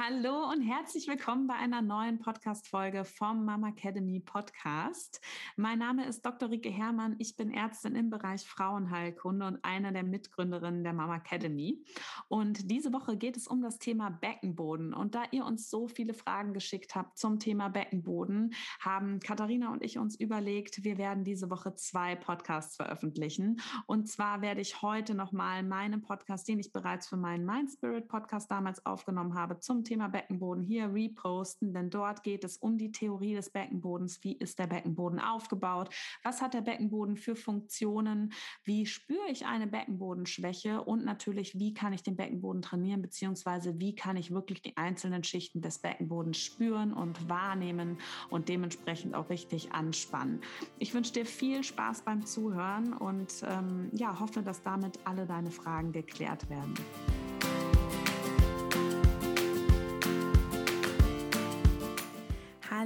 Hallo und herzlich willkommen bei einer neuen Podcast-Folge vom Mama Academy Podcast. Mein Name ist Dr. Rike Herrmann. Ich bin Ärztin im Bereich Frauenheilkunde und eine der Mitgründerinnen der Mama Academy. Und diese Woche geht es um das Thema Beckenboden. Und da ihr uns so viele Fragen geschickt habt zum Thema Beckenboden, haben Katharina und ich uns überlegt, wir werden diese Woche zwei Podcasts veröffentlichen. Und zwar werde ich heute nochmal meinen Podcast, den ich bereits für meinen Mind Spirit Podcast damals aufgenommen habe, zum Thema Beckenboden hier reposten, denn dort geht es um die Theorie des Beckenbodens. Wie ist der Beckenboden aufgebaut? Was hat der Beckenboden für Funktionen? Wie spüre ich eine Beckenbodenschwäche? Und natürlich, wie kann ich den Beckenboden trainieren, beziehungsweise wie kann ich wirklich die einzelnen Schichten des Beckenbodens spüren und wahrnehmen und dementsprechend auch richtig anspannen. Ich wünsche dir viel Spaß beim Zuhören und ähm, ja, hoffe, dass damit alle deine Fragen geklärt werden.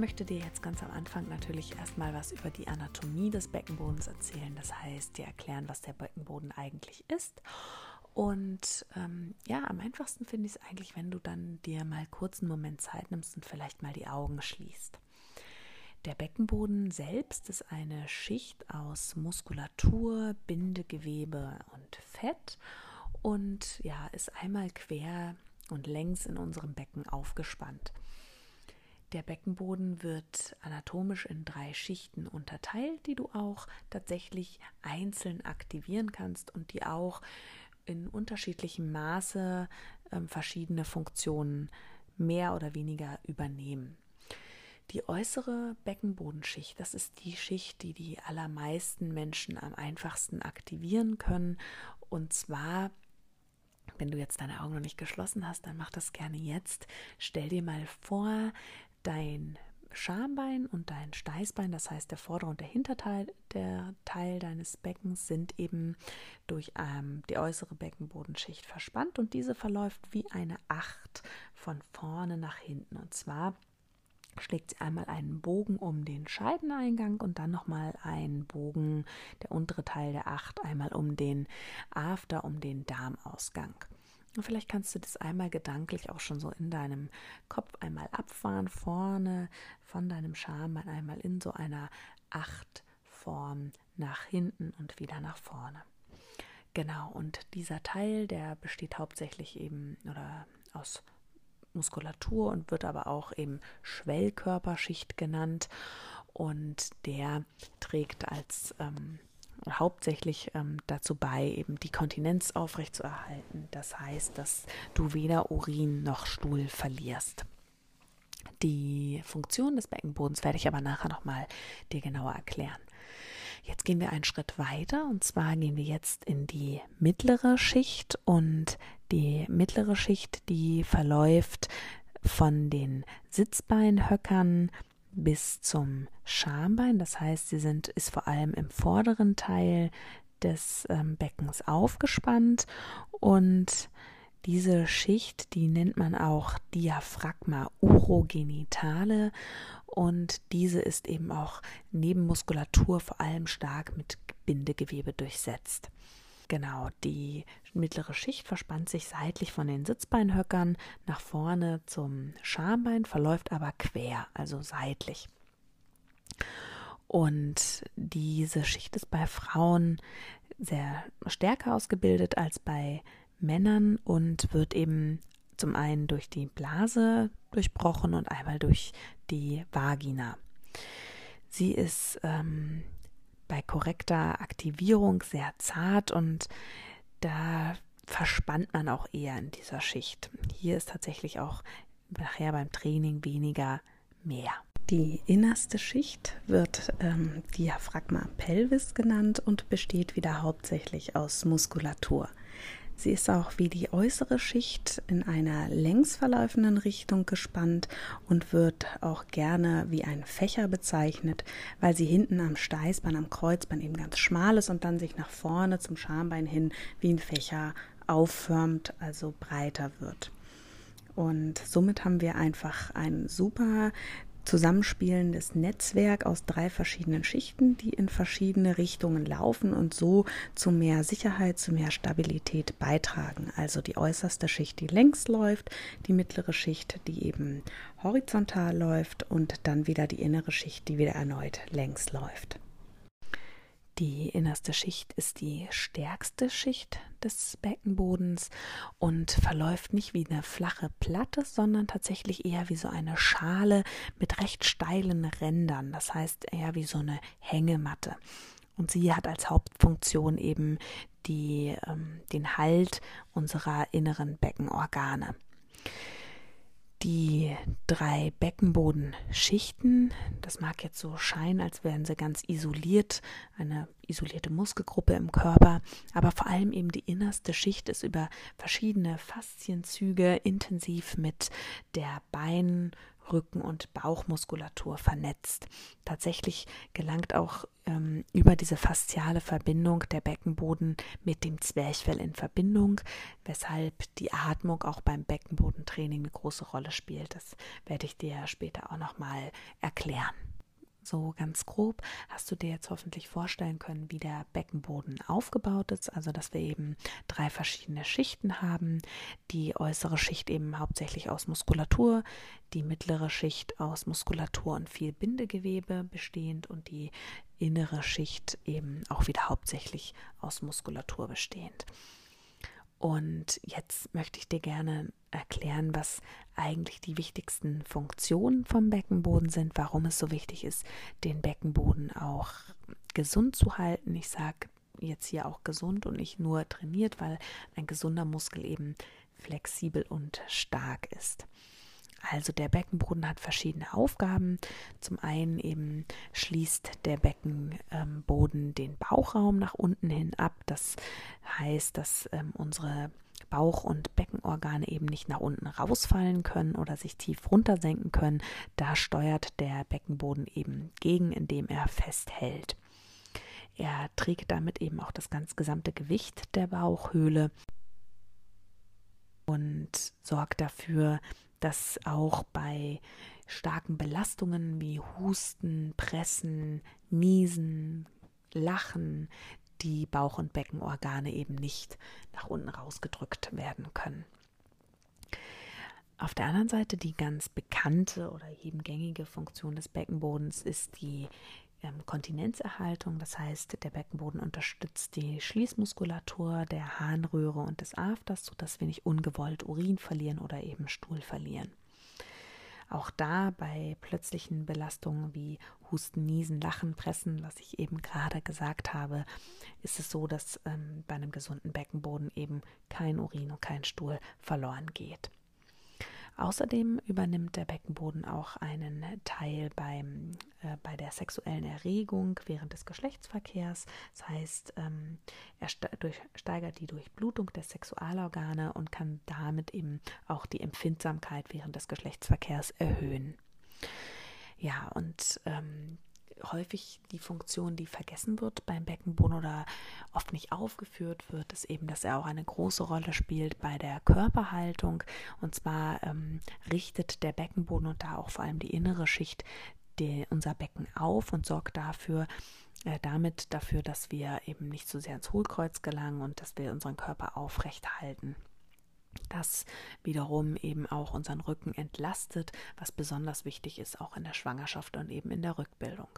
Möchte dir jetzt ganz am Anfang natürlich erstmal was über die Anatomie des Beckenbodens erzählen. Das heißt, dir erklären, was der Beckenboden eigentlich ist. Und ähm, ja, am einfachsten finde ich es eigentlich, wenn du dann dir mal kurz einen Moment Zeit nimmst und vielleicht mal die Augen schließt. Der Beckenboden selbst ist eine Schicht aus Muskulatur, Bindegewebe und Fett und ja, ist einmal quer und längs in unserem Becken aufgespannt. Der Beckenboden wird anatomisch in drei Schichten unterteilt, die du auch tatsächlich einzeln aktivieren kannst und die auch in unterschiedlichem Maße äh, verschiedene Funktionen mehr oder weniger übernehmen. Die äußere Beckenbodenschicht, das ist die Schicht, die die allermeisten Menschen am einfachsten aktivieren können. Und zwar wenn du jetzt deine Augen noch nicht geschlossen hast, dann mach das gerne jetzt. Stell dir mal vor, dein Schambein und dein Steißbein, das heißt der vordere und der Hinterteil der Teil deines Beckens sind eben durch ähm, die äußere Beckenbodenschicht verspannt und diese verläuft wie eine Acht von vorne nach hinten und zwar schlägt sie einmal einen Bogen um den Scheideneingang und dann nochmal einen Bogen, der untere Teil der Acht, einmal um den After, um den Darmausgang. Und vielleicht kannst du das einmal gedanklich auch schon so in deinem Kopf einmal abfahren, vorne von deinem Schambein einmal in so einer Achtform nach hinten und wieder nach vorne. Genau, und dieser Teil, der besteht hauptsächlich eben oder aus Muskulatur und wird aber auch eben Schwellkörperschicht genannt und der trägt als ähm, hauptsächlich ähm, dazu bei, eben die Kontinenz aufrechtzuerhalten. Das heißt, dass du weder Urin noch Stuhl verlierst. Die Funktion des Beckenbodens werde ich aber nachher nochmal dir genauer erklären. Jetzt gehen wir einen Schritt weiter und zwar gehen wir jetzt in die mittlere Schicht und die mittlere Schicht, die verläuft von den Sitzbeinhöckern bis zum Schambein. Das heißt, sie sind, ist vor allem im vorderen Teil des ähm, Beckens aufgespannt und diese Schicht, die nennt man auch Diaphragma urogenitale und diese ist eben auch neben Muskulatur vor allem stark mit Bindegewebe durchsetzt. Genau, die mittlere Schicht verspannt sich seitlich von den Sitzbeinhöckern nach vorne zum Schambein, verläuft aber quer, also seitlich. Und diese Schicht ist bei Frauen sehr stärker ausgebildet als bei Männern und wird eben zum einen durch die Blase durchbrochen und einmal durch die Vagina. Sie ist ähm, bei korrekter Aktivierung sehr zart und da verspannt man auch eher in dieser Schicht. Hier ist tatsächlich auch nachher beim Training weniger mehr. Die innerste Schicht wird ähm, Diaphragma pelvis genannt und besteht wieder hauptsächlich aus Muskulatur. Sie ist auch wie die äußere Schicht in einer längs verlaufenden Richtung gespannt und wird auch gerne wie ein Fächer bezeichnet, weil sie hinten am Steißbein, am Kreuzbein eben ganz schmal ist und dann sich nach vorne zum Schambein hin wie ein Fächer aufförmt, also breiter wird. Und somit haben wir einfach ein super zusammenspielendes Netzwerk aus drei verschiedenen Schichten, die in verschiedene Richtungen laufen und so zu mehr Sicherheit, zu mehr Stabilität beitragen. Also die äußerste Schicht, die längs läuft, die mittlere Schicht, die eben horizontal läuft und dann wieder die innere Schicht, die wieder erneut längs läuft. Die innerste Schicht ist die stärkste Schicht des Beckenbodens und verläuft nicht wie eine flache Platte, sondern tatsächlich eher wie so eine Schale mit recht steilen Rändern. Das heißt eher wie so eine Hängematte. Und sie hat als Hauptfunktion eben die, ähm, den Halt unserer inneren Beckenorgane die drei Beckenbodenschichten. Das mag jetzt so scheinen, als wären sie ganz isoliert, eine isolierte Muskelgruppe im Körper, aber vor allem eben die innerste Schicht ist über verschiedene Faszienzüge intensiv mit der Bein- Rücken- und Bauchmuskulatur vernetzt. Tatsächlich gelangt auch ähm, über diese fasziale Verbindung der Beckenboden mit dem Zwerchfell in Verbindung, weshalb die Atmung auch beim Beckenbodentraining eine große Rolle spielt. Das werde ich dir später auch nochmal erklären. So ganz grob hast du dir jetzt hoffentlich vorstellen können, wie der Beckenboden aufgebaut ist. Also, dass wir eben drei verschiedene Schichten haben. Die äußere Schicht eben hauptsächlich aus Muskulatur, die mittlere Schicht aus Muskulatur und viel Bindegewebe bestehend und die innere Schicht eben auch wieder hauptsächlich aus Muskulatur bestehend. Und jetzt möchte ich dir gerne erklären, was eigentlich die wichtigsten Funktionen vom Beckenboden sind, warum es so wichtig ist, den Beckenboden auch gesund zu halten. Ich sage jetzt hier auch gesund und nicht nur trainiert, weil ein gesunder Muskel eben flexibel und stark ist. Also der Beckenboden hat verschiedene Aufgaben. Zum einen eben schließt der Beckenboden den Bauchraum nach unten hin ab. Das heißt, dass ähm, unsere Bauch- und Beckenorgane eben nicht nach unten rausfallen können oder sich tief runtersenken können. Da steuert der Beckenboden eben gegen, indem er festhält. Er trägt damit eben auch das ganz gesamte Gewicht der Bauchhöhle und sorgt dafür, dass auch bei starken Belastungen wie Husten, Pressen, Niesen, Lachen die Bauch- und Beckenorgane eben nicht nach unten rausgedrückt werden können. Auf der anderen Seite die ganz bekannte oder eben gängige Funktion des Beckenbodens ist die ähm, Kontinenzerhaltung. Das heißt, der Beckenboden unterstützt die Schließmuskulatur der Harnröhre und des Afters, sodass wir nicht ungewollt Urin verlieren oder eben Stuhl verlieren. Auch da bei plötzlichen Belastungen wie Husten, Niesen, Lachen, Pressen, was ich eben gerade gesagt habe, ist es so, dass ähm, bei einem gesunden Beckenboden eben kein Urin und kein Stuhl verloren geht. Außerdem übernimmt der Beckenboden auch einen Teil beim, äh, bei der sexuellen Erregung während des Geschlechtsverkehrs. Das heißt, ähm, er steigert die Durchblutung der Sexualorgane und kann damit eben auch die Empfindsamkeit während des Geschlechtsverkehrs erhöhen. Ja, und ähm, häufig die Funktion, die vergessen wird beim Beckenboden oder oft nicht aufgeführt wird, ist eben, dass er auch eine große Rolle spielt bei der Körperhaltung. Und zwar ähm, richtet der Beckenboden und da auch vor allem die innere Schicht die, unser Becken auf und sorgt dafür, äh, damit dafür, dass wir eben nicht so sehr ins Hohlkreuz gelangen und dass wir unseren Körper aufrecht halten. Das wiederum eben auch unseren Rücken entlastet, was besonders wichtig ist, auch in der Schwangerschaft und eben in der Rückbildung.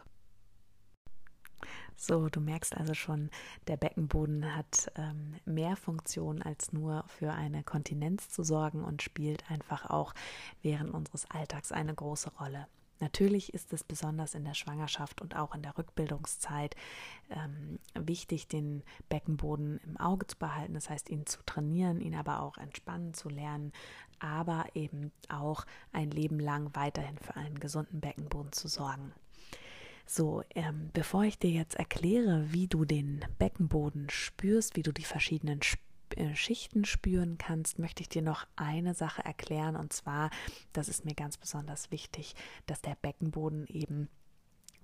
So, du merkst also schon, der Beckenboden hat ähm, mehr Funktionen als nur für eine Kontinenz zu sorgen und spielt einfach auch während unseres Alltags eine große Rolle. Natürlich ist es besonders in der Schwangerschaft und auch in der Rückbildungszeit ähm, wichtig, den Beckenboden im Auge zu behalten, das heißt, ihn zu trainieren, ihn aber auch entspannen zu lernen, aber eben auch ein Leben lang weiterhin für einen gesunden Beckenboden zu sorgen. So, ähm, bevor ich dir jetzt erkläre, wie du den Beckenboden spürst, wie du die verschiedenen äh, Schichten spüren kannst, möchte ich dir noch eine Sache erklären. Und zwar, das ist mir ganz besonders wichtig, dass der Beckenboden eben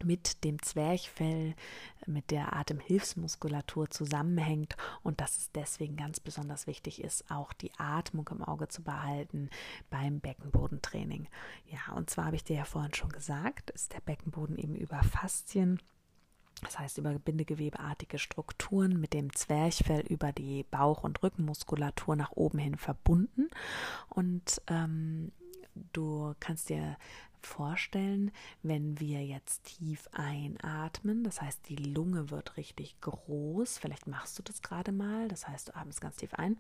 mit dem Zwerchfell, mit der Atemhilfsmuskulatur zusammenhängt und dass es deswegen ganz besonders wichtig ist, auch die Atmung im Auge zu behalten beim Beckenbodentraining. Ja, und zwar habe ich dir ja vorhin schon gesagt, ist der Beckenboden eben über Faszien das heißt über bindegewebeartige Strukturen mit dem Zwerchfell über die Bauch- und Rückenmuskulatur nach oben hin verbunden. Und ähm, du kannst dir vorstellen, wenn wir jetzt tief einatmen, das heißt die Lunge wird richtig groß, vielleicht machst du das gerade mal, das heißt du atmest ganz tief ein,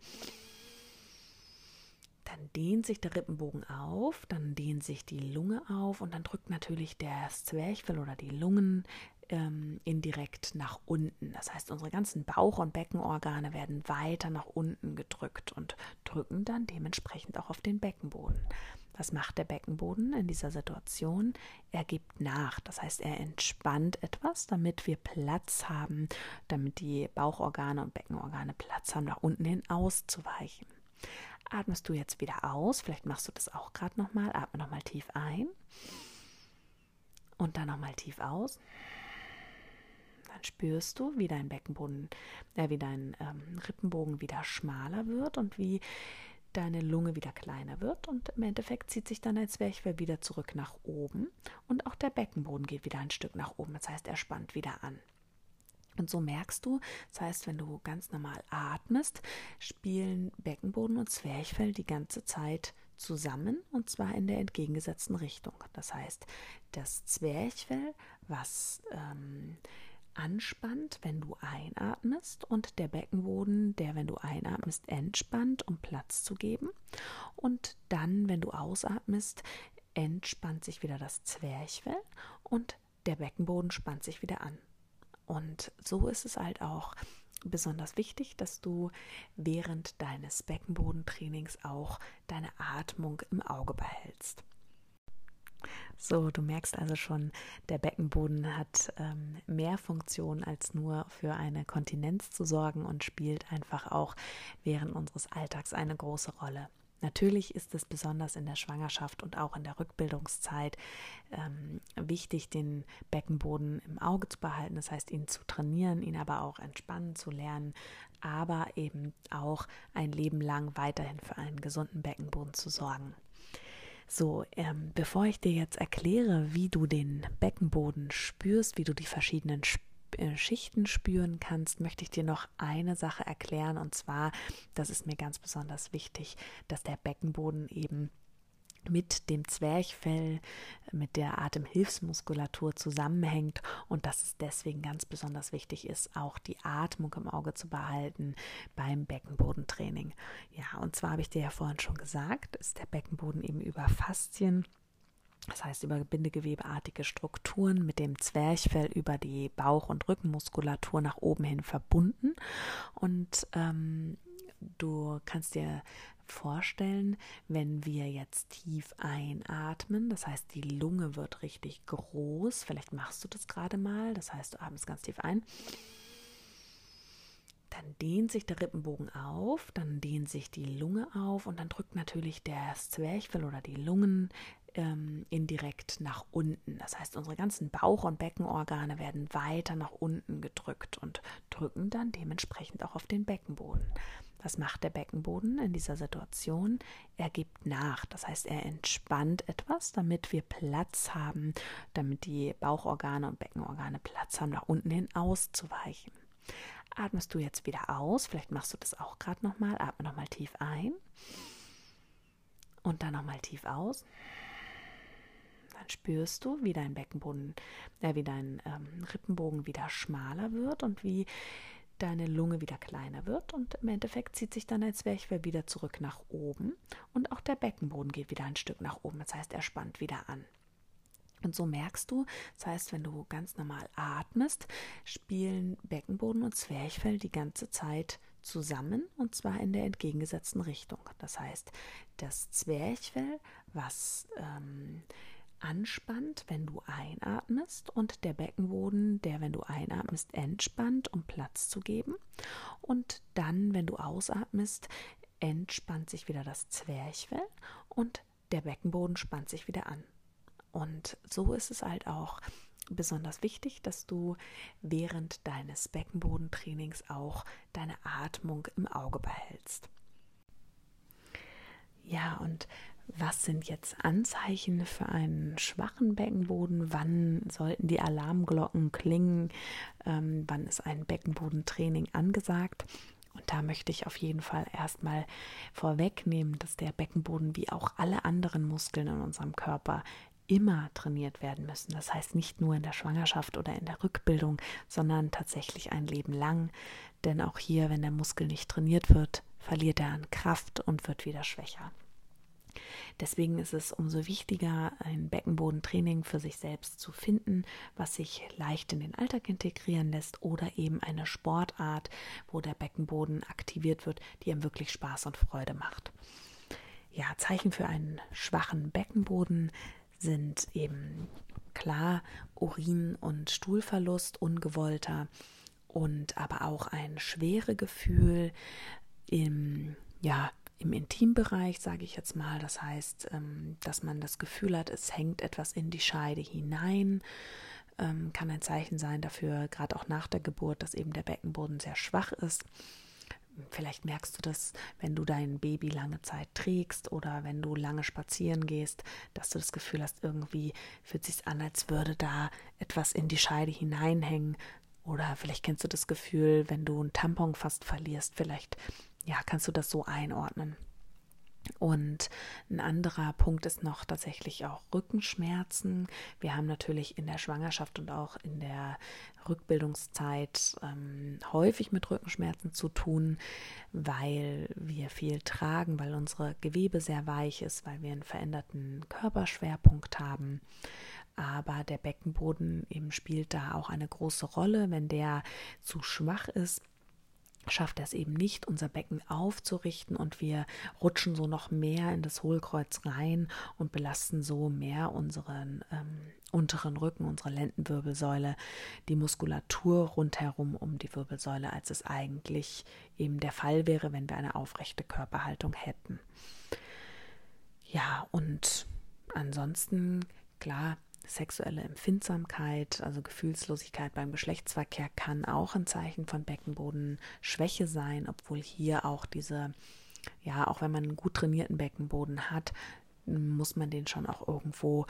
dann dehnt sich der Rippenbogen auf, dann dehnt sich die Lunge auf und dann drückt natürlich der Zwerchfell oder die Lungen ähm, indirekt nach unten. Das heißt, unsere ganzen Bauch- und Beckenorgane werden weiter nach unten gedrückt und drücken dann dementsprechend auch auf den Beckenboden. Was macht der Beckenboden in dieser Situation? Er gibt nach. Das heißt, er entspannt etwas, damit wir Platz haben, damit die Bauchorgane und Beckenorgane Platz haben, nach unten hin auszuweichen. Atmest du jetzt wieder aus, vielleicht machst du das auch gerade nochmal, atme nochmal tief ein und dann nochmal tief aus. Dann spürst du, wie dein Beckenboden, äh, wie dein ähm, Rippenbogen wieder schmaler wird und wie deine Lunge wieder kleiner wird und im Endeffekt zieht sich dann dein Zwerchfell wieder zurück nach oben und auch der Beckenboden geht wieder ein Stück nach oben. Das heißt, er spannt wieder an. Und so merkst du, das heißt, wenn du ganz normal atmest, spielen Beckenboden und Zwerchfell die ganze Zeit zusammen und zwar in der entgegengesetzten Richtung. Das heißt, das Zwerchfell, was ähm, anspannt, wenn du einatmest und der Beckenboden, der, wenn du einatmest, entspannt, um Platz zu geben. Und dann, wenn du ausatmest, entspannt sich wieder das Zwerchfell und der Beckenboden spannt sich wieder an. Und so ist es halt auch besonders wichtig, dass du während deines Beckenbodentrainings auch deine Atmung im Auge behältst. So, du merkst also schon, der Beckenboden hat ähm, mehr Funktion als nur für eine Kontinenz zu sorgen und spielt einfach auch während unseres Alltags eine große Rolle. Natürlich ist es besonders in der Schwangerschaft und auch in der Rückbildungszeit ähm, wichtig, den Beckenboden im Auge zu behalten, das heißt, ihn zu trainieren, ihn aber auch entspannen zu lernen, aber eben auch ein Leben lang weiterhin für einen gesunden Beckenboden zu sorgen. So, ähm, bevor ich dir jetzt erkläre, wie du den Beckenboden spürst, wie du die verschiedenen Sp äh, Schichten spüren kannst, möchte ich dir noch eine Sache erklären. Und zwar, das ist mir ganz besonders wichtig, dass der Beckenboden eben mit dem Zwerchfell, mit der Atemhilfsmuskulatur zusammenhängt und dass es deswegen ganz besonders wichtig ist, auch die Atmung im Auge zu behalten beim Beckenbodentraining. Ja, und zwar habe ich dir ja vorhin schon gesagt, ist der Beckenboden eben über Faszien das heißt über bindegewebeartige Strukturen mit dem Zwerchfell über die Bauch- und Rückenmuskulatur nach oben hin verbunden. Und ähm, du kannst dir vorstellen, wenn wir jetzt tief einatmen, das heißt die Lunge wird richtig groß, vielleicht machst du das gerade mal, das heißt du atmest ganz tief ein, dann dehnt sich der Rippenbogen auf, dann dehnt sich die Lunge auf und dann drückt natürlich der Zwerchfell oder die Lungen ähm, indirekt nach unten. Das heißt, unsere ganzen Bauch- und Beckenorgane werden weiter nach unten gedrückt und drücken dann dementsprechend auch auf den Beckenboden. Was macht der Beckenboden in dieser Situation? Er gibt nach. Das heißt, er entspannt etwas, damit wir Platz haben, damit die Bauchorgane und Beckenorgane Platz haben, nach unten hin auszuweichen. Atmest du jetzt wieder aus, vielleicht machst du das auch gerade nochmal, atme nochmal tief ein und dann nochmal tief aus dann spürst du, wie dein Beckenboden, äh, wie dein ähm, Rippenbogen wieder schmaler wird und wie deine Lunge wieder kleiner wird und im Endeffekt zieht sich dann als Zwerchfell wieder zurück nach oben und auch der Beckenboden geht wieder ein Stück nach oben. Das heißt, er spannt wieder an. Und so merkst du, das heißt, wenn du ganz normal atmest, spielen Beckenboden und Zwerchfell die ganze Zeit zusammen und zwar in der entgegengesetzten Richtung. Das heißt, das Zwerchfell, was ähm, anspannt, wenn du einatmest und der Beckenboden, der, wenn du einatmest, entspannt, um Platz zu geben. Und dann, wenn du ausatmest, entspannt sich wieder das Zwerchfell und der Beckenboden spannt sich wieder an. Und so ist es halt auch besonders wichtig, dass du während deines Beckenbodentrainings auch deine Atmung im Auge behältst. Ja, und was sind jetzt Anzeichen für einen schwachen Beckenboden? Wann sollten die Alarmglocken klingen? Ähm, wann ist ein Beckenbodentraining angesagt? Und da möchte ich auf jeden Fall erstmal vorwegnehmen, dass der Beckenboden wie auch alle anderen Muskeln in unserem Körper immer trainiert werden müssen. Das heißt nicht nur in der Schwangerschaft oder in der Rückbildung, sondern tatsächlich ein Leben lang. Denn auch hier, wenn der Muskel nicht trainiert wird, verliert er an Kraft und wird wieder schwächer. Deswegen ist es umso wichtiger, ein Beckenbodentraining für sich selbst zu finden, was sich leicht in den Alltag integrieren lässt oder eben eine Sportart, wo der Beckenboden aktiviert wird, die ihm wirklich Spaß und Freude macht. Ja, Zeichen für einen schwachen Beckenboden sind eben klar Urin- und Stuhlverlust, ungewollter und aber auch ein schwere Gefühl im ja, im Intimbereich, sage ich jetzt mal. Das heißt, ähm, dass man das Gefühl hat, es hängt etwas in die Scheide hinein. Ähm, kann ein Zeichen sein dafür, gerade auch nach der Geburt, dass eben der Beckenboden sehr schwach ist. Vielleicht merkst du das, wenn du dein Baby lange Zeit trägst oder wenn du lange spazieren gehst, dass du das Gefühl hast, irgendwie fühlt es sich an, als würde da etwas in die Scheide hineinhängen. Oder vielleicht kennst du das Gefühl, wenn du einen Tampon fast verlierst, vielleicht ja, kannst du das so einordnen. Und ein anderer Punkt ist noch tatsächlich auch Rückenschmerzen. Wir haben natürlich in der Schwangerschaft und auch in der Rückbildungszeit ähm, häufig mit Rückenschmerzen zu tun, weil wir viel tragen, weil unsere Gewebe sehr weich ist, weil wir einen veränderten Körperschwerpunkt haben. Aber der Beckenboden eben spielt da auch eine große Rolle. Wenn der zu schwach ist, schafft es eben nicht, unser Becken aufzurichten und wir rutschen so noch mehr in das Hohlkreuz rein und belasten so mehr unseren ähm, unteren Rücken, unsere Lendenwirbelsäule, die Muskulatur rundherum um die Wirbelsäule, als es eigentlich eben der Fall wäre, wenn wir eine aufrechte Körperhaltung hätten. Ja, und ansonsten, klar, Sexuelle Empfindsamkeit, also Gefühlslosigkeit beim Geschlechtsverkehr, kann auch ein Zeichen von Beckenbodenschwäche sein, obwohl hier auch diese, ja, auch wenn man einen gut trainierten Beckenboden hat, muss man den schon auch irgendwo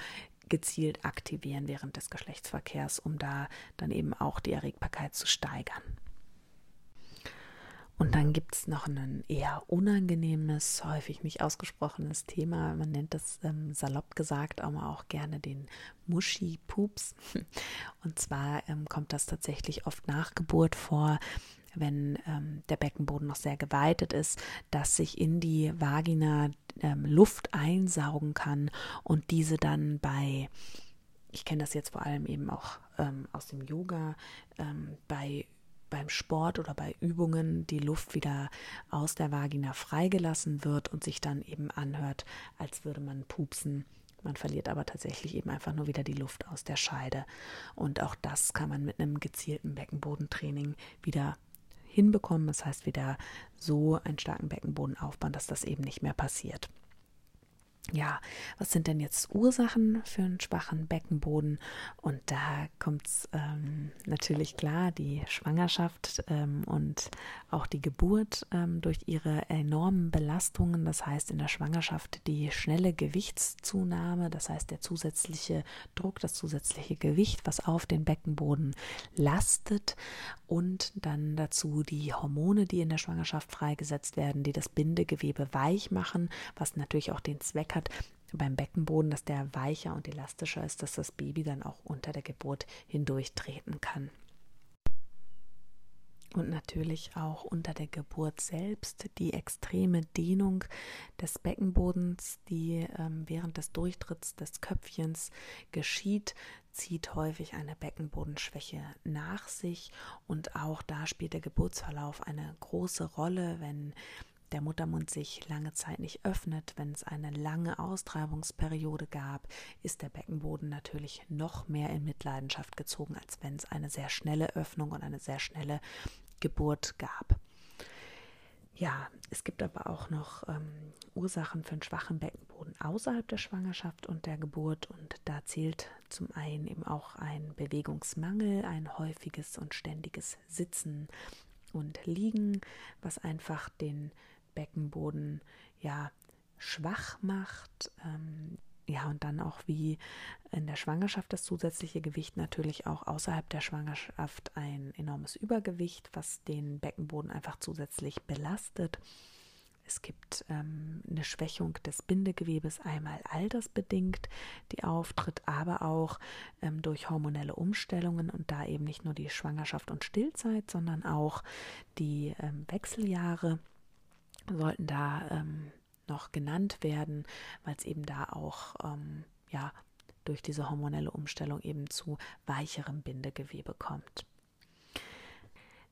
gezielt aktivieren während des Geschlechtsverkehrs, um da dann eben auch die Erregbarkeit zu steigern. Und dann gibt es noch ein eher unangenehmes, häufig nicht ausgesprochenes Thema. Man nennt das ähm, salopp gesagt aber auch gerne den Muschi-Pups. Und zwar ähm, kommt das tatsächlich oft nach Geburt vor, wenn ähm, der Beckenboden noch sehr geweitet ist, dass sich in die Vagina ähm, Luft einsaugen kann und diese dann bei ich kenne das jetzt vor allem eben auch ähm, aus dem Yoga, ähm, bei beim Sport oder bei Übungen die Luft wieder aus der Vagina freigelassen wird und sich dann eben anhört, als würde man pupsen. Man verliert aber tatsächlich eben einfach nur wieder die Luft aus der Scheide. Und auch das kann man mit einem gezielten Beckenbodentraining wieder hinbekommen. Das heißt, wieder so einen starken Beckenboden aufbauen, dass das eben nicht mehr passiert ja, was sind denn jetzt Ursachen für einen schwachen Beckenboden? Und da kommt es ähm, natürlich klar, die Schwangerschaft ähm, und auch die Geburt ähm, durch ihre enormen Belastungen. Das heißt, in der Schwangerschaft die schnelle Gewichtszunahme, das heißt der zusätzliche Druck, das zusätzliche Gewicht, was auf den Beckenboden lastet. Und dann dazu die Hormone, die in der Schwangerschaft freigesetzt werden, die das Bindegewebe weich machen, was natürlich auch den Zweck hat, hat beim Beckenboden, dass der weicher und elastischer ist, dass das Baby dann auch unter der Geburt hindurch treten kann. Und natürlich auch unter der Geburt selbst die extreme Dehnung des Beckenbodens, die ähm, während des Durchtritts des Köpfchens geschieht, zieht häufig eine Beckenbodenschwäche nach sich. Und auch da spielt der Geburtsverlauf eine große Rolle, wenn der Muttermund sich lange Zeit nicht öffnet, wenn es eine lange Austreibungsperiode gab, ist der Beckenboden natürlich noch mehr in Mitleidenschaft gezogen, als wenn es eine sehr schnelle Öffnung und eine sehr schnelle Geburt gab. Ja, es gibt aber auch noch ähm, Ursachen für einen schwachen Beckenboden außerhalb der Schwangerschaft und der Geburt. Und da zählt zum einen eben auch ein Bewegungsmangel, ein häufiges und ständiges Sitzen und Liegen, was einfach den Beckenboden ja schwach macht. Ähm, ja, und dann auch wie in der Schwangerschaft das zusätzliche Gewicht natürlich auch außerhalb der Schwangerschaft ein enormes Übergewicht, was den Beckenboden einfach zusätzlich belastet. Es gibt ähm, eine Schwächung des Bindegewebes, einmal altersbedingt, die auftritt, aber auch ähm, durch hormonelle Umstellungen und da eben nicht nur die Schwangerschaft und Stillzeit, sondern auch die ähm, Wechseljahre sollten da ähm, noch genannt werden, weil es eben da auch ähm, ja durch diese hormonelle Umstellung eben zu weicherem Bindegewebe kommt.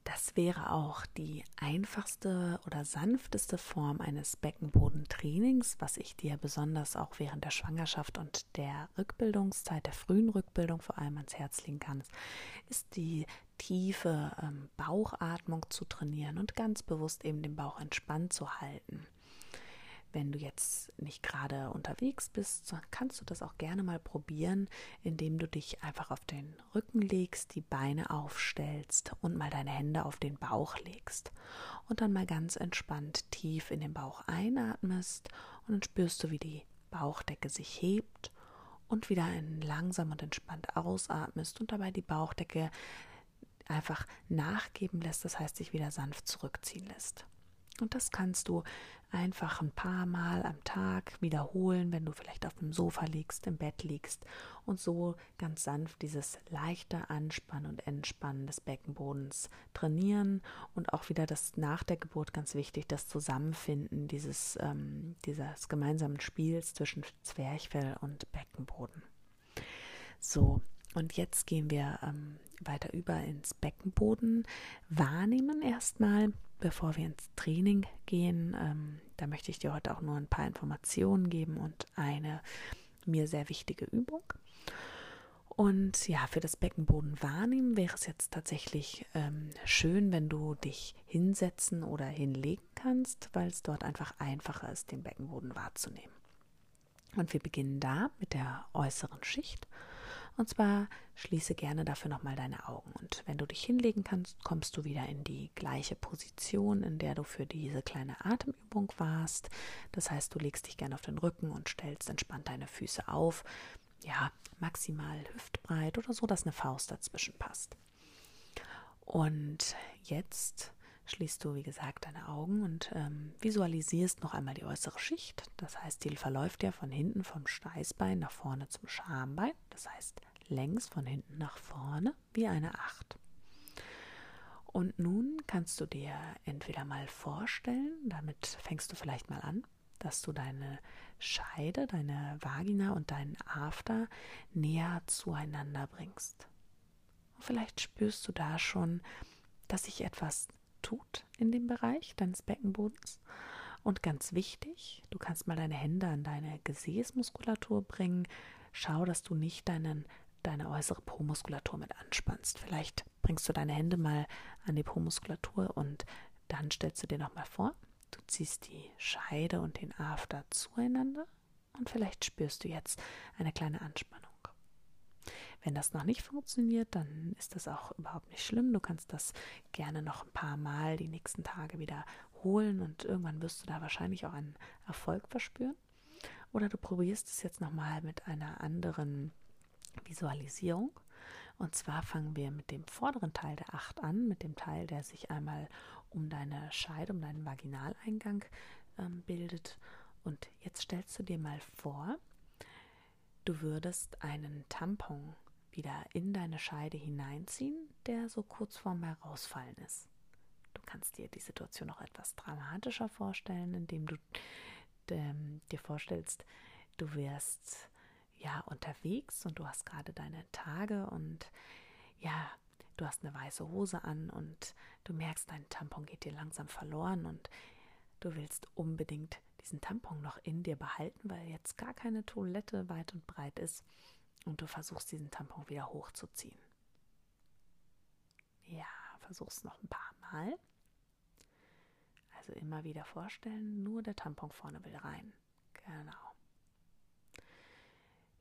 Das wäre auch die einfachste oder sanfteste Form eines Beckenbodentrainings, was ich dir besonders auch während der Schwangerschaft und der Rückbildungszeit, der frühen Rückbildung vor allem ans Herz legen kann, ist die tiefe ähm, Bauchatmung zu trainieren und ganz bewusst eben den Bauch entspannt zu halten. Wenn du jetzt nicht gerade unterwegs bist, kannst du das auch gerne mal probieren, indem du dich einfach auf den Rücken legst, die Beine aufstellst und mal deine Hände auf den Bauch legst. Und dann mal ganz entspannt tief in den Bauch einatmest und dann spürst du, wie die Bauchdecke sich hebt und wieder langsam und entspannt ausatmest und dabei die Bauchdecke einfach nachgeben lässt, das heißt sich wieder sanft zurückziehen lässt. Und das kannst du einfach ein paar Mal am Tag wiederholen, wenn du vielleicht auf dem Sofa liegst, im Bett liegst und so ganz sanft dieses leichte Anspannen und Entspannen des Beckenbodens trainieren und auch wieder das nach der Geburt ganz wichtig, das Zusammenfinden dieses, ähm, dieses gemeinsamen Spiels zwischen Zwerchfell und Beckenboden. So, und jetzt gehen wir ähm, weiter über ins Beckenboden wahrnehmen erstmal bevor wir ins Training gehen, ähm, da möchte ich dir heute auch nur ein paar Informationen geben und eine mir sehr wichtige Übung. Und ja, für das Beckenboden wahrnehmen wäre es jetzt tatsächlich ähm, schön, wenn du dich hinsetzen oder hinlegen kannst, weil es dort einfach einfacher ist, den Beckenboden wahrzunehmen. Und wir beginnen da mit der äußeren Schicht. Und zwar schließe gerne dafür nochmal deine Augen. Und wenn du dich hinlegen kannst, kommst du wieder in die gleiche Position, in der du für diese kleine Atemübung warst. Das heißt, du legst dich gerne auf den Rücken und stellst entspannt deine Füße auf. Ja, maximal hüftbreit oder so, dass eine Faust dazwischen passt. Und jetzt schließt du, wie gesagt, deine Augen und ähm, visualisierst noch einmal die äußere Schicht. Das heißt, die verläuft ja von hinten vom Steißbein nach vorne zum Schambein. Das heißt, längs von hinten nach vorne wie eine Acht. Und nun kannst du dir entweder mal vorstellen, damit fängst du vielleicht mal an, dass du deine Scheide, deine Vagina und deinen After näher zueinander bringst. Und vielleicht spürst du da schon, dass sich etwas tut in dem Bereich deines Beckenbodens. Und ganz wichtig, du kannst mal deine Hände an deine Gesäßmuskulatur bringen. Schau, dass du nicht deinen, deine äußere Po-Muskulatur mit anspannst. Vielleicht bringst du deine Hände mal an die Po-Muskulatur und dann stellst du dir nochmal vor, du ziehst die Scheide und den After zueinander und vielleicht spürst du jetzt eine kleine Anspannung. Wenn das noch nicht funktioniert, dann ist das auch überhaupt nicht schlimm. Du kannst das gerne noch ein paar Mal die nächsten Tage wiederholen und irgendwann wirst du da wahrscheinlich auch einen Erfolg verspüren. Oder du probierst es jetzt nochmal mit einer anderen Visualisierung. Und zwar fangen wir mit dem vorderen Teil der Acht an, mit dem Teil, der sich einmal um deine Scheide, um deinen Vaginaleingang ähm, bildet. Und jetzt stellst du dir mal vor, du würdest einen Tampon wieder in deine Scheide hineinziehen, der so kurz vorm Herausfallen ist. Du kannst dir die Situation noch etwas dramatischer vorstellen, indem du ähm, dir vorstellst, du wärst ja unterwegs und du hast gerade deine Tage und ja, du hast eine weiße Hose an und du merkst, dein Tampon geht dir langsam verloren und du willst unbedingt diesen Tampon noch in dir behalten, weil jetzt gar keine Toilette weit und breit ist und du versuchst diesen Tampon wieder hochzuziehen. Ja, versuch's noch ein paar Mal. Also immer wieder vorstellen, nur der Tampon vorne will rein. Genau.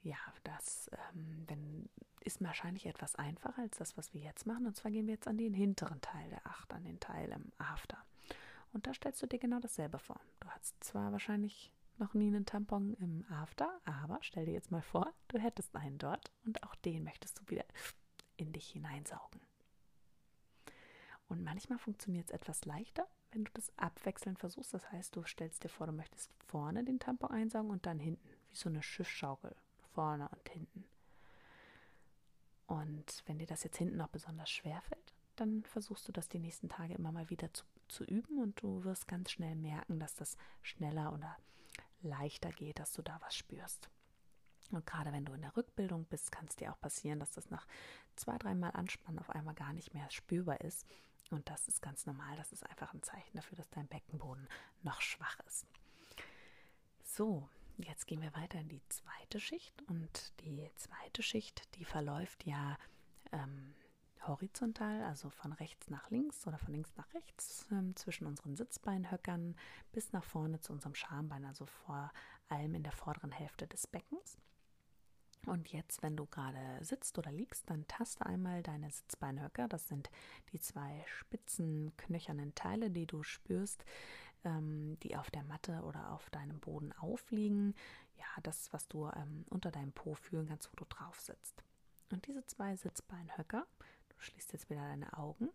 Ja, das ähm, wenn, ist wahrscheinlich etwas einfacher als das, was wir jetzt machen. Und zwar gehen wir jetzt an den hinteren Teil der Acht, an den Teil im After. Und da stellst du dir genau dasselbe vor. Du hast zwar wahrscheinlich noch nie einen Tampon im After, aber stell dir jetzt mal vor, du hättest einen dort und auch den möchtest du wieder in dich hineinsaugen. Und manchmal funktioniert es etwas leichter, wenn du das abwechselnd versuchst. Das heißt, du stellst dir vor, du möchtest vorne den Tampon einsaugen und dann hinten, wie so eine Schiffsschaukel, vorne und hinten. Und wenn dir das jetzt hinten noch besonders schwer fällt, dann versuchst du das die nächsten Tage immer mal wieder zu, zu üben und du wirst ganz schnell merken, dass das schneller oder leichter geht, dass du da was spürst. Und gerade wenn du in der Rückbildung bist, kann es dir auch passieren, dass das nach zwei, dreimal Anspannen auf einmal gar nicht mehr spürbar ist. Und das ist ganz normal. Das ist einfach ein Zeichen dafür, dass dein Beckenboden noch schwach ist. So, jetzt gehen wir weiter in die zweite Schicht. Und die zweite Schicht, die verläuft ja ähm, horizontal, also von rechts nach links oder von links nach rechts ähm, zwischen unseren Sitzbeinhöckern bis nach vorne zu unserem Schambein, also vor allem in der vorderen Hälfte des Beckens. Und jetzt, wenn du gerade sitzt oder liegst, dann taste einmal deine Sitzbeinhöcker. Das sind die zwei spitzen, knöchernen Teile, die du spürst, ähm, die auf der Matte oder auf deinem Boden aufliegen. Ja, das, was du ähm, unter deinem Po fühlen kannst, wo du drauf sitzt. Und diese zwei Sitzbeinhöcker, du schließt jetzt wieder deine Augen,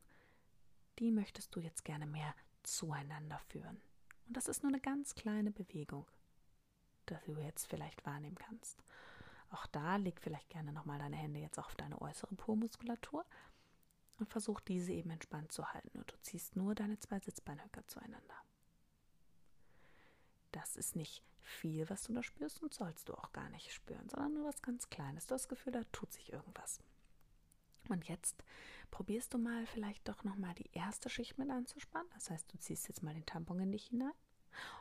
die möchtest du jetzt gerne mehr zueinander führen. Und das ist nur eine ganz kleine Bewegung, die du jetzt vielleicht wahrnehmen kannst. Auch da leg vielleicht gerne nochmal deine Hände jetzt auf deine äußere Po-Muskulatur und versuch diese eben entspannt zu halten. Und du ziehst nur deine zwei Sitzbeinhöcker zueinander. Das ist nicht viel, was du da spürst und sollst du auch gar nicht spüren, sondern nur was ganz Kleines. Du hast das Gefühl, da tut sich irgendwas. Und jetzt probierst du mal vielleicht doch nochmal die erste Schicht mit anzuspannen. Das heißt, du ziehst jetzt mal den Tampon in dich hinein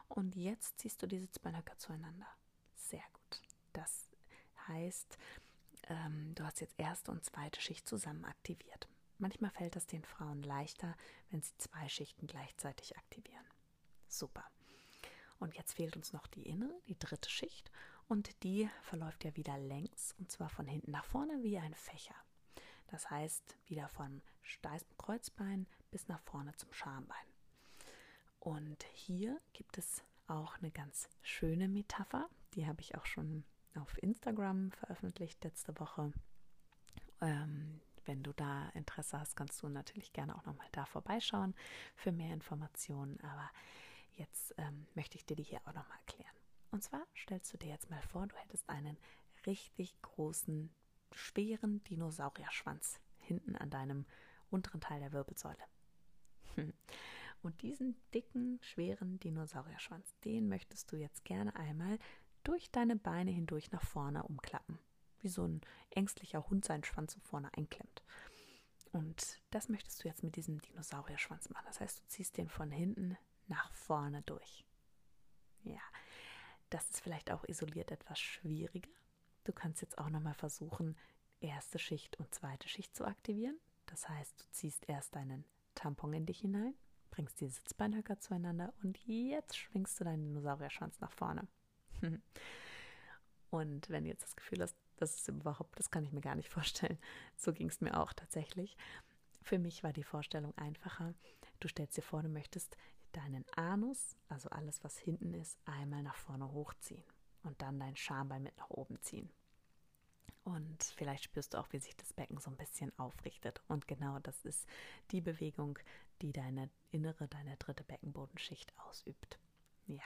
und jetzt ziehst du die Sitzbeinhöcker zueinander. Sehr gut. Das heißt, ähm, du hast jetzt erste und zweite Schicht zusammen aktiviert. Manchmal fällt es den Frauen leichter, wenn sie zwei Schichten gleichzeitig aktivieren. Super. Und jetzt fehlt uns noch die innere, die dritte Schicht. Und die verläuft ja wieder längs, und zwar von hinten nach vorne wie ein Fächer. Das heißt, wieder vom steifen Kreuzbein bis nach vorne zum Schambein. Und hier gibt es auch eine ganz schöne Metapher, die habe ich auch schon auf Instagram veröffentlicht letzte Woche. Ähm, wenn du da Interesse hast, kannst du natürlich gerne auch nochmal da vorbeischauen für mehr Informationen. Aber jetzt ähm, möchte ich dir die hier auch nochmal erklären. Und zwar stellst du dir jetzt mal vor, du hättest einen richtig großen, schweren Dinosaurierschwanz hinten an deinem unteren Teil der Wirbelsäule. Und diesen dicken, schweren Dinosaurierschwanz, den möchtest du jetzt gerne einmal durch deine Beine hindurch nach vorne umklappen. Wie so ein ängstlicher Hund seinen Schwanz so vorne einklemmt. Und das möchtest du jetzt mit diesem Dinosaurierschwanz machen. Das heißt, du ziehst den von hinten nach vorne durch. Ja, das ist vielleicht auch isoliert etwas schwieriger. Du kannst jetzt auch nochmal versuchen, erste Schicht und zweite Schicht zu aktivieren. Das heißt, du ziehst erst deinen Tampon in dich hinein, bringst die Sitzbeinhöcker zueinander und jetzt schwingst du deinen Dinosaurierschwanz nach vorne. Und wenn du jetzt das Gefühl hast, das ist überhaupt, das kann ich mir gar nicht vorstellen, so ging es mir auch tatsächlich. Für mich war die Vorstellung einfacher. Du stellst dir vor, du möchtest deinen Anus, also alles, was hinten ist, einmal nach vorne hochziehen und dann dein Schambein mit nach oben ziehen. Und vielleicht spürst du auch, wie sich das Becken so ein bisschen aufrichtet. Und genau das ist die Bewegung, die deine innere, deine dritte Beckenbodenschicht ausübt. Ja,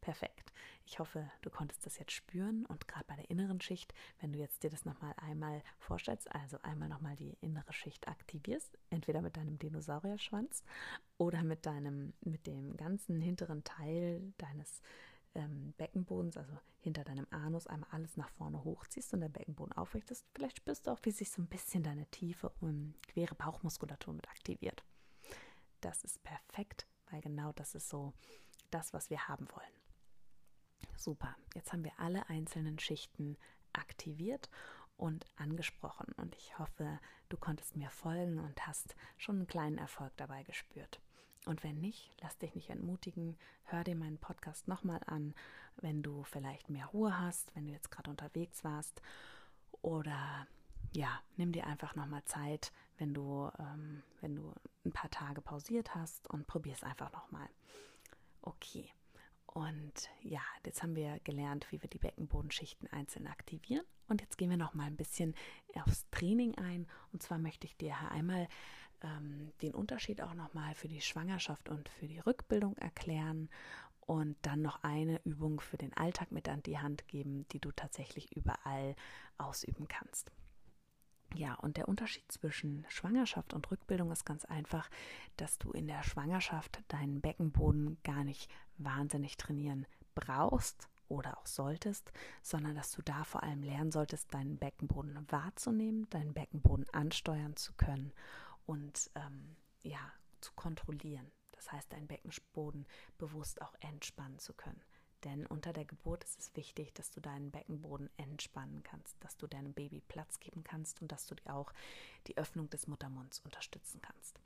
perfekt. Ich hoffe, du konntest das jetzt spüren und gerade bei der inneren Schicht, wenn du jetzt dir das nochmal einmal vorstellst, also einmal nochmal die innere Schicht aktivierst, entweder mit deinem Dinosaurierschwanz oder mit deinem, mit dem ganzen hinteren Teil deines ähm, Beckenbodens, also hinter deinem Anus, einmal alles nach vorne hochziehst und der Beckenboden aufrichtest. Vielleicht spürst du auch, wie sich so ein bisschen deine tiefe und quere Bauchmuskulatur mit aktiviert. Das ist perfekt, weil genau das ist so das, was wir haben wollen. Super, jetzt haben wir alle einzelnen Schichten aktiviert und angesprochen und ich hoffe, du konntest mir folgen und hast schon einen kleinen Erfolg dabei gespürt. Und wenn nicht, lass dich nicht entmutigen, hör dir meinen Podcast nochmal an, wenn du vielleicht mehr Ruhe hast, wenn du jetzt gerade unterwegs warst oder ja, nimm dir einfach nochmal Zeit, wenn du, ähm, wenn du ein paar Tage pausiert hast und probier es einfach nochmal. Okay. Und ja, jetzt haben wir gelernt, wie wir die Beckenbodenschichten einzeln aktivieren. Und jetzt gehen wir noch mal ein bisschen aufs Training ein. Und zwar möchte ich dir einmal ähm, den Unterschied auch noch mal für die Schwangerschaft und für die Rückbildung erklären und dann noch eine Übung für den Alltag mit an die Hand geben, die du tatsächlich überall ausüben kannst. Ja, und der Unterschied zwischen Schwangerschaft und Rückbildung ist ganz einfach, dass du in der Schwangerschaft deinen Beckenboden gar nicht wahnsinnig trainieren brauchst oder auch solltest, sondern dass du da vor allem lernen solltest, deinen Beckenboden wahrzunehmen, deinen Beckenboden ansteuern zu können und ähm, ja, zu kontrollieren. Das heißt, deinen Beckenboden bewusst auch entspannen zu können. Denn unter der Geburt ist es wichtig, dass du deinen Beckenboden entspannen kannst, dass du deinem Baby Platz geben kannst und dass du dir auch die Öffnung des Muttermunds unterstützen kannst.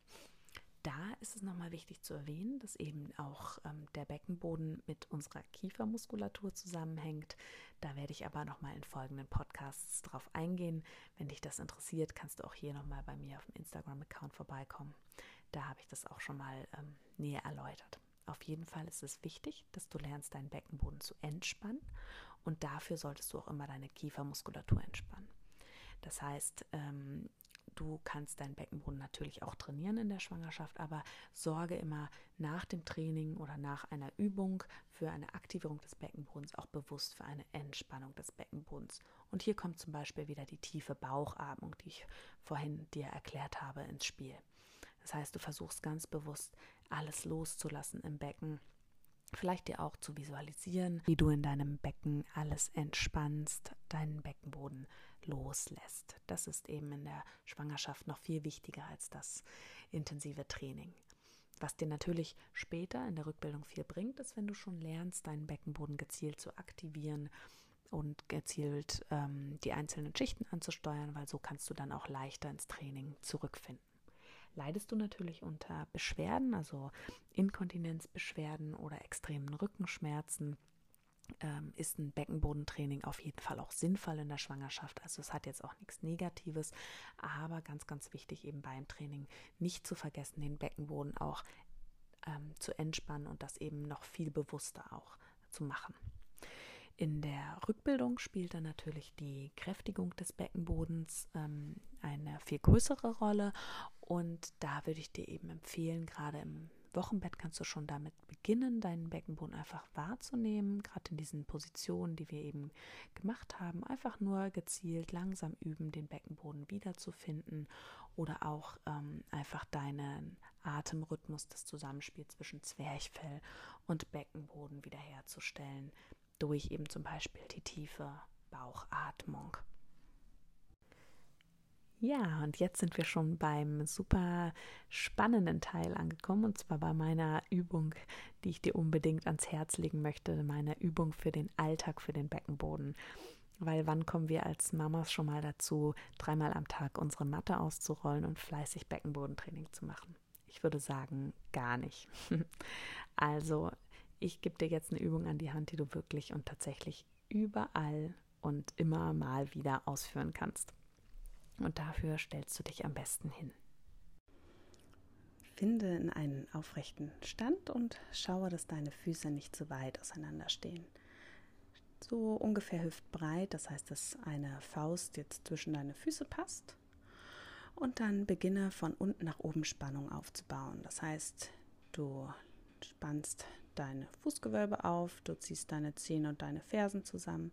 Da ist es nochmal wichtig zu erwähnen, dass eben auch ähm, der Beckenboden mit unserer Kiefermuskulatur zusammenhängt. Da werde ich aber nochmal in folgenden Podcasts drauf eingehen. Wenn dich das interessiert, kannst du auch hier nochmal bei mir auf dem Instagram-Account vorbeikommen. Da habe ich das auch schon mal ähm, näher erläutert. Auf jeden Fall ist es wichtig, dass du lernst, deinen Beckenboden zu entspannen und dafür solltest du auch immer deine Kiefermuskulatur entspannen. Das heißt, ähm, du kannst deinen Beckenboden natürlich auch trainieren in der Schwangerschaft, aber sorge immer nach dem Training oder nach einer Übung für eine Aktivierung des Beckenbodens auch bewusst für eine Entspannung des Beckenbodens. Und hier kommt zum Beispiel wieder die tiefe Bauchatmung, die ich vorhin dir erklärt habe, ins Spiel. Das heißt, du versuchst ganz bewusst alles loszulassen im Becken. Vielleicht dir auch zu visualisieren, wie du in deinem Becken alles entspannst, deinen Beckenboden loslässt. Das ist eben in der Schwangerschaft noch viel wichtiger als das intensive Training. Was dir natürlich später in der Rückbildung viel bringt, ist, wenn du schon lernst, deinen Beckenboden gezielt zu aktivieren und gezielt ähm, die einzelnen Schichten anzusteuern, weil so kannst du dann auch leichter ins Training zurückfinden leidest du natürlich unter Beschwerden, also Inkontinenzbeschwerden oder extremen Rückenschmerzen, ähm, ist ein Beckenbodentraining auf jeden Fall auch sinnvoll in der Schwangerschaft. Also es hat jetzt auch nichts Negatives, aber ganz, ganz wichtig eben beim Training nicht zu vergessen, den Beckenboden auch ähm, zu entspannen und das eben noch viel bewusster auch zu machen. In der Rückbildung spielt dann natürlich die Kräftigung des Beckenbodens ähm, eine viel größere Rolle und da würde ich dir eben empfehlen, gerade im Wochenbett kannst du schon damit beginnen, deinen Beckenboden einfach wahrzunehmen, gerade in diesen Positionen, die wir eben gemacht haben. Einfach nur gezielt langsam üben, den Beckenboden wiederzufinden oder auch ähm, einfach deinen Atemrhythmus, das Zusammenspiel zwischen Zwerchfell und Beckenboden wiederherzustellen, durch eben zum Beispiel die tiefe Bauchatmung. Ja, und jetzt sind wir schon beim super spannenden Teil angekommen, und zwar bei meiner Übung, die ich dir unbedingt ans Herz legen möchte, meine Übung für den Alltag, für den Beckenboden. Weil wann kommen wir als Mamas schon mal dazu, dreimal am Tag unsere Matte auszurollen und fleißig Beckenbodentraining zu machen? Ich würde sagen, gar nicht. Also, ich gebe dir jetzt eine Übung an die Hand, die du wirklich und tatsächlich überall und immer mal wieder ausführen kannst. Und dafür stellst du dich am besten hin. Finde in einen aufrechten Stand und schaue, dass deine Füße nicht zu weit auseinander stehen. So ungefähr hüftbreit, das heißt, dass eine Faust jetzt zwischen deine Füße passt. Und dann beginne von unten nach oben Spannung aufzubauen. Das heißt, du spannst deine Fußgewölbe auf, du ziehst deine Zehen und deine Fersen zusammen,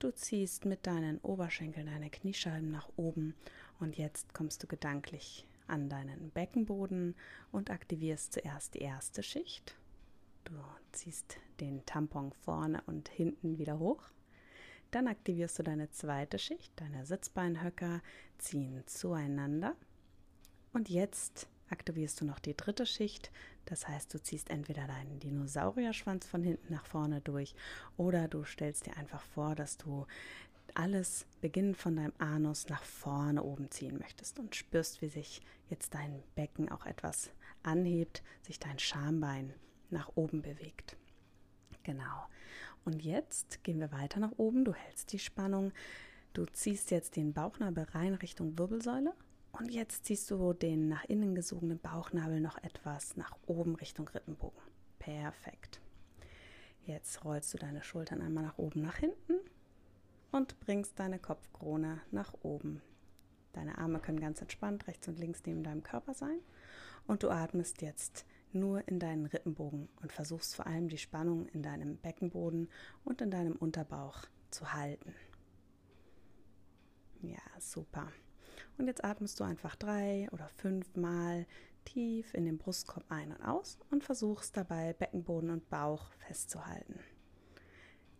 Du ziehst mit deinen Oberschenkeln deine Kniescheiben nach oben und jetzt kommst du gedanklich an deinen Beckenboden und aktivierst zuerst die erste Schicht. Du ziehst den Tampon vorne und hinten wieder hoch. Dann aktivierst du deine zweite Schicht, deine Sitzbeinhöcker ziehen zueinander. Und jetzt aktivierst du noch die dritte Schicht. Das heißt, du ziehst entweder deinen Dinosaurierschwanz von hinten nach vorne durch oder du stellst dir einfach vor, dass du alles beginnend von deinem Anus nach vorne oben ziehen möchtest und spürst, wie sich jetzt dein Becken auch etwas anhebt, sich dein Schambein nach oben bewegt. Genau. Und jetzt gehen wir weiter nach oben. Du hältst die Spannung. Du ziehst jetzt den Bauchnabel rein Richtung Wirbelsäule. Und jetzt ziehst du den nach innen gesogenen Bauchnabel noch etwas nach oben Richtung Rippenbogen. Perfekt. Jetzt rollst du deine Schultern einmal nach oben, nach hinten und bringst deine Kopfkrone nach oben. Deine Arme können ganz entspannt rechts und links neben deinem Körper sein und du atmest jetzt nur in deinen Rippenbogen und versuchst vor allem die Spannung in deinem Beckenboden und in deinem Unterbauch zu halten. Ja, super. Und jetzt atmest du einfach drei oder fünf Mal tief in den Brustkorb ein und aus und versuchst dabei Beckenboden und Bauch festzuhalten.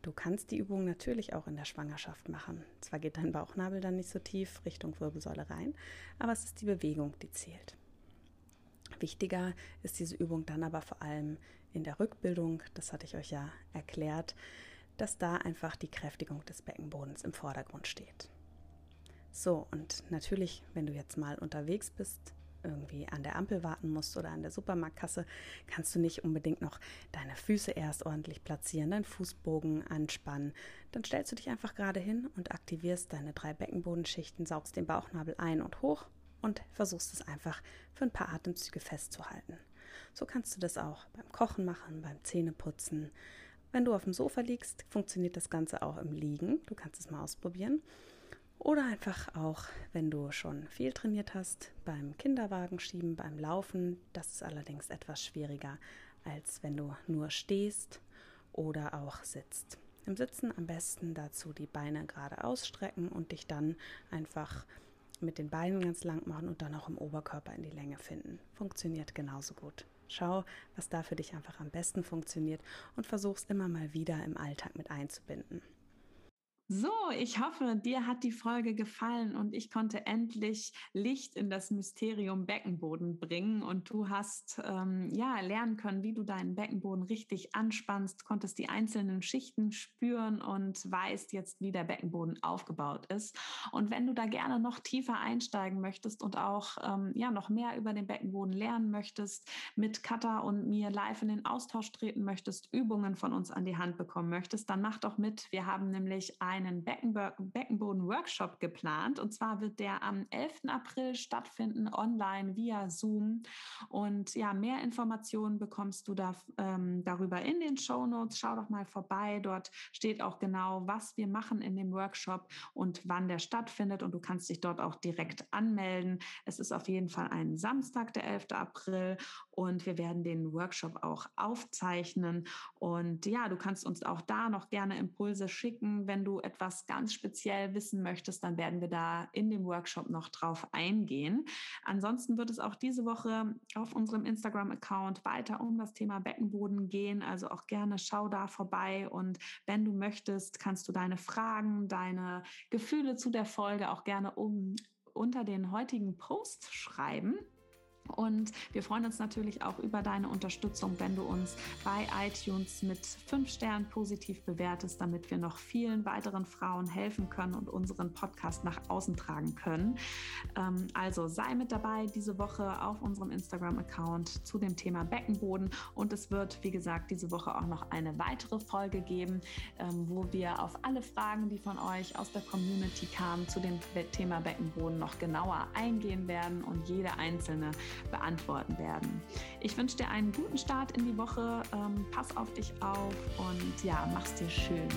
Du kannst die Übung natürlich auch in der Schwangerschaft machen. Zwar geht dein Bauchnabel dann nicht so tief Richtung Wirbelsäule rein, aber es ist die Bewegung, die zählt. Wichtiger ist diese Übung dann aber vor allem in der Rückbildung, das hatte ich euch ja erklärt, dass da einfach die Kräftigung des Beckenbodens im Vordergrund steht. So, und natürlich, wenn du jetzt mal unterwegs bist, irgendwie an der Ampel warten musst oder an der Supermarktkasse, kannst du nicht unbedingt noch deine Füße erst ordentlich platzieren, deinen Fußbogen anspannen. Dann stellst du dich einfach gerade hin und aktivierst deine drei Beckenbodenschichten, saugst den Bauchnabel ein und hoch und versuchst es einfach für ein paar Atemzüge festzuhalten. So kannst du das auch beim Kochen machen, beim Zähneputzen. Wenn du auf dem Sofa liegst, funktioniert das Ganze auch im Liegen. Du kannst es mal ausprobieren. Oder einfach auch, wenn du schon viel trainiert hast, beim Kinderwagen schieben, beim Laufen. Das ist allerdings etwas schwieriger, als wenn du nur stehst oder auch sitzt. Im Sitzen am besten dazu die Beine gerade ausstrecken und dich dann einfach mit den Beinen ganz lang machen und dann auch im Oberkörper in die Länge finden. Funktioniert genauso gut. Schau, was da für dich einfach am besten funktioniert und versuch's immer mal wieder im Alltag mit einzubinden. So, ich hoffe, dir hat die Folge gefallen und ich konnte endlich Licht in das Mysterium Beckenboden bringen und du hast ähm, ja lernen können, wie du deinen Beckenboden richtig anspannst, konntest die einzelnen Schichten spüren und weißt jetzt, wie der Beckenboden aufgebaut ist. Und wenn du da gerne noch tiefer einsteigen möchtest und auch ähm, ja noch mehr über den Beckenboden lernen möchtest, mit Katha und mir live in den Austausch treten möchtest, Übungen von uns an die Hand bekommen möchtest, dann mach doch mit. Wir haben nämlich ein einen Beckenboden-Workshop geplant. Und zwar wird der am 11. April stattfinden, online via Zoom. Und ja, mehr Informationen bekommst du da, ähm, darüber in den Show Notes. Schau doch mal vorbei. Dort steht auch genau, was wir machen in dem Workshop und wann der stattfindet. Und du kannst dich dort auch direkt anmelden. Es ist auf jeden Fall ein Samstag, der 11. April. Und wir werden den Workshop auch aufzeichnen. Und ja, du kannst uns auch da noch gerne Impulse schicken, wenn du etwas ganz speziell wissen möchtest, dann werden wir da in dem Workshop noch drauf eingehen. Ansonsten wird es auch diese Woche auf unserem Instagram-Account weiter um das Thema Beckenboden gehen. Also auch gerne schau da vorbei und wenn du möchtest, kannst du deine Fragen, deine Gefühle zu der Folge auch gerne um unter den heutigen Post schreiben. Und wir freuen uns natürlich auch über deine Unterstützung, wenn du uns bei iTunes mit fünf Sternen positiv bewertest, damit wir noch vielen weiteren Frauen helfen können und unseren Podcast nach außen tragen können. Ähm, also sei mit dabei diese Woche auf unserem Instagram-Account zu dem Thema Beckenboden. Und es wird, wie gesagt, diese Woche auch noch eine weitere Folge geben, ähm, wo wir auf alle Fragen, die von euch aus der Community kamen, zu dem Thema Beckenboden noch genauer eingehen werden und jede einzelne beantworten werden. Ich wünsche dir einen guten Start in die Woche. Ähm, pass auf dich auf und ja, mach's dir schön.